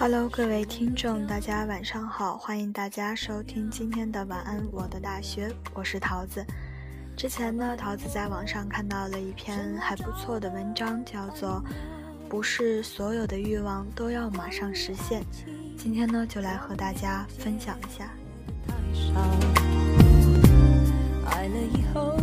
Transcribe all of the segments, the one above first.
Hello，各位听众，大家晚上好，欢迎大家收听今天的晚安我的大学，我是桃子。之前呢，桃子在网上看到了一篇还不错的文章，叫做《不是所有的欲望都要马上实现》。今天呢，就来和大家分享一下。爱了以后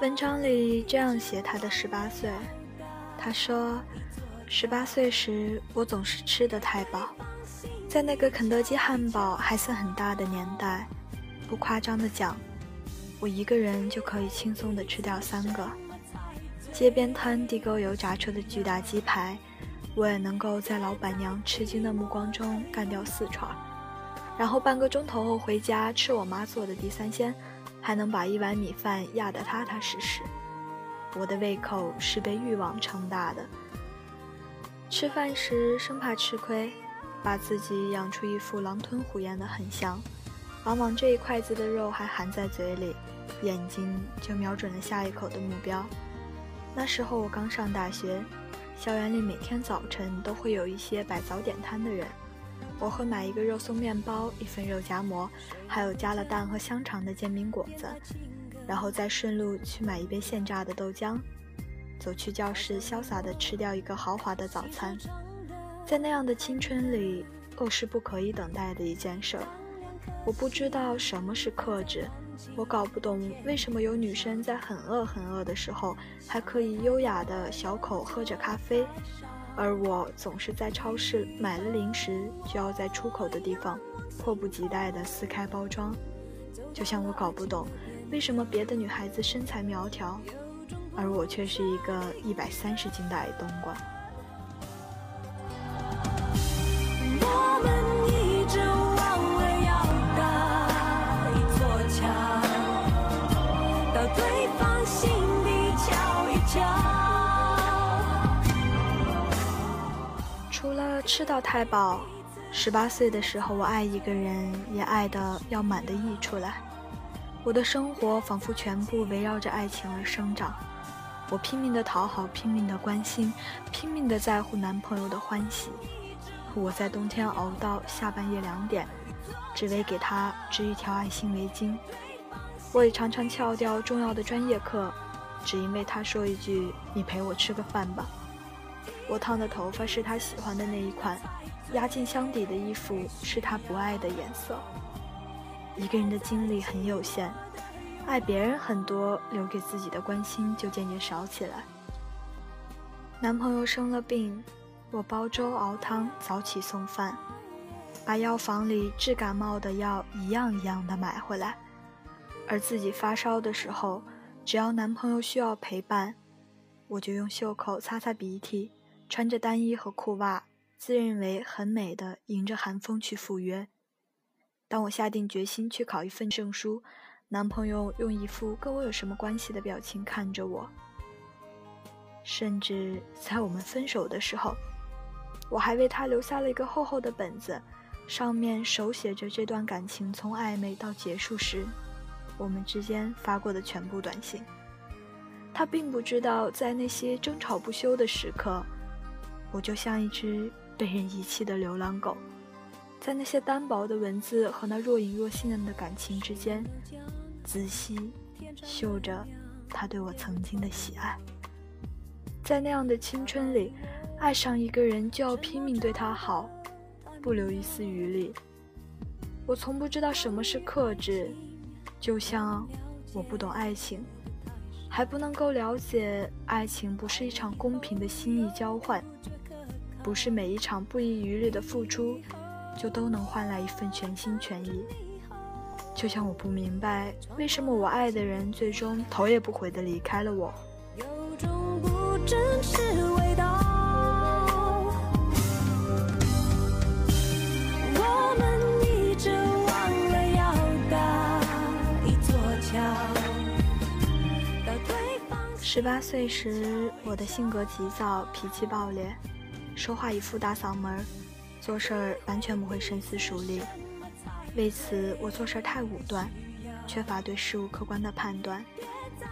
文章里这样写他的十八岁，他说：“十八岁时，我总是吃得太饱，在那个肯德基汉堡还算很大的年代，不夸张的讲，我一个人就可以轻松的吃掉三个。街边摊地沟油炸出的巨大鸡排，我也能够在老板娘吃惊的目光中干掉四串，然后半个钟头后回家吃我妈做的地三鲜。”还能把一碗米饭压得踏踏实实。我的胃口是被欲望撑大的。吃饭时生怕吃亏，把自己养出一副狼吞虎咽的狠相，往往这一筷子的肉还含在嘴里，眼睛就瞄准了下一口的目标。那时候我刚上大学，校园里每天早晨都会有一些摆早点摊的人。我会买一个肉松面包，一份肉夹馍，还有加了蛋和香肠的煎饼果子，然后再顺路去买一杯现榨的豆浆，走去教室，潇洒地吃掉一个豪华的早餐。在那样的青春里，饿是不可以等待的一件事。我不知道什么是克制，我搞不懂为什么有女生在很饿很饿的时候，还可以优雅的小口喝着咖啡。而我总是在超市买了零食，就要在出口的地方迫不及待地撕开包装，就像我搞不懂为什么别的女孩子身材苗条，而我却是一个一百三十斤的矮冬瓜。吃到太饱。十八岁的时候，我爱一个人，也爱得要满的溢出来。我的生活仿佛全部围绕着爱情而生长。我拼命的讨好，拼命的关心，拼命的在乎男朋友的欢喜。我在冬天熬到下半夜两点，只为给他织一条爱心围巾。我也常常翘掉重要的专业课，只因为他说一句：“你陪我吃个饭吧。”我烫的头发是他喜欢的那一款，压进箱底的衣服是他不爱的颜色。一个人的精力很有限，爱别人很多，留给自己的关心就渐渐少起来。男朋友生了病，我煲粥熬汤，早起送饭，把药房里治感冒的药一样一样的买回来。而自己发烧的时候，只要男朋友需要陪伴，我就用袖口擦擦鼻涕。穿着单衣和裤袜，自认为很美的，迎着寒风去赴约。当我下定决心去考一份证书，男朋友用一副跟我有什么关系的表情看着我。甚至在我们分手的时候，我还为他留下了一个厚厚的本子，上面手写着这段感情从暧昧到结束时，我们之间发过的全部短信。他并不知道，在那些争吵不休的时刻。我就像一只被人遗弃的流浪狗，在那些单薄的文字和那若隐若现的感情之间，仔细嗅着他对我曾经的喜爱。在那样的青春里，爱上一个人就要拼命对他好，不留一丝余力。我从不知道什么是克制，就像我不懂爱情，还不能够了解爱情不是一场公平的心意交换。不是每一场不遗余力的付出，就都能换来一份全心全意。就像我不明白，为什么我爱的人最终头也不回的离开了我。十八岁时，我的性格急躁，脾气暴烈，说话一副大嗓门，做事儿完全不会深思熟虑。为此，我做事太武断，缺乏对事物客观的判断，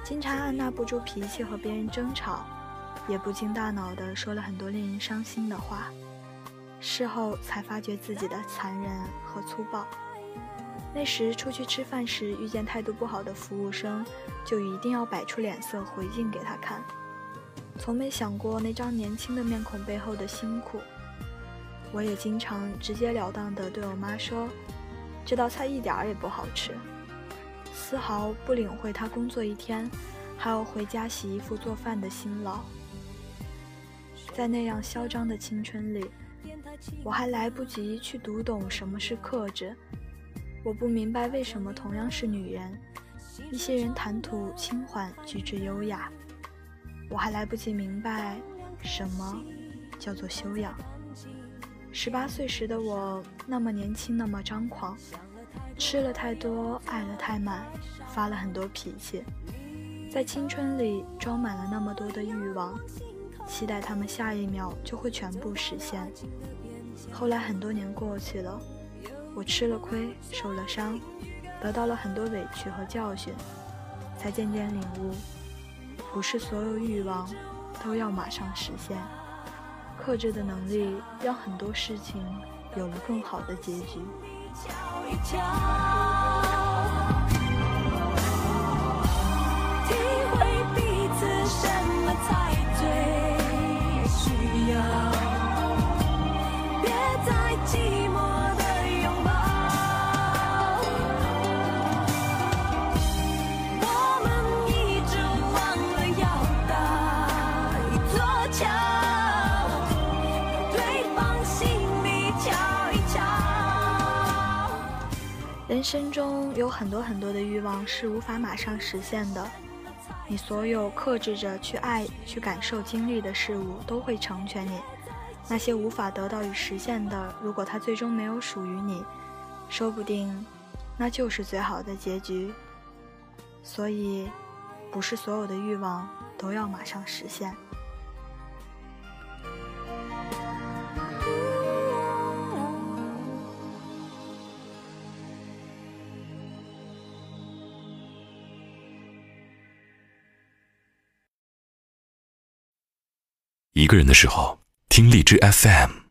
经常按捺不住脾气和别人争吵，也不经大脑的说了很多令人伤心的话。事后才发觉自己的残忍和粗暴。那时出去吃饭时遇见态度不好的服务生，就一定要摆出脸色回敬给他看，从没想过那张年轻的面孔背后的辛苦。我也经常直截了当地对我妈说。这道菜一点儿也不好吃，丝毫不领会他工作一天还要回家洗衣服做饭的辛劳。在那样嚣张的青春里，我还来不及去读懂什么是克制。我不明白为什么同样是女人，一些人谈吐轻缓，举止优雅。我还来不及明白什么叫做修养。十八岁时的我，那么年轻，那么张狂，吃了太多，爱了太满，发了很多脾气，在青春里装满了那么多的欲望，期待他们下一秒就会全部实现。后来很多年过去了，我吃了亏，受了伤，得到了很多委屈和教训，才渐渐领悟，不是所有欲望都要马上实现。克制的能力，让很多事情有了更好的结局。人生中有很多很多的欲望是无法马上实现的，你所有克制着去爱、去感受、经历的事物都会成全你。那些无法得到与实现的，如果它最终没有属于你，说不定那就是最好的结局。所以，不是所有的欲望都要马上实现。一个人的时候，听荔枝 FM。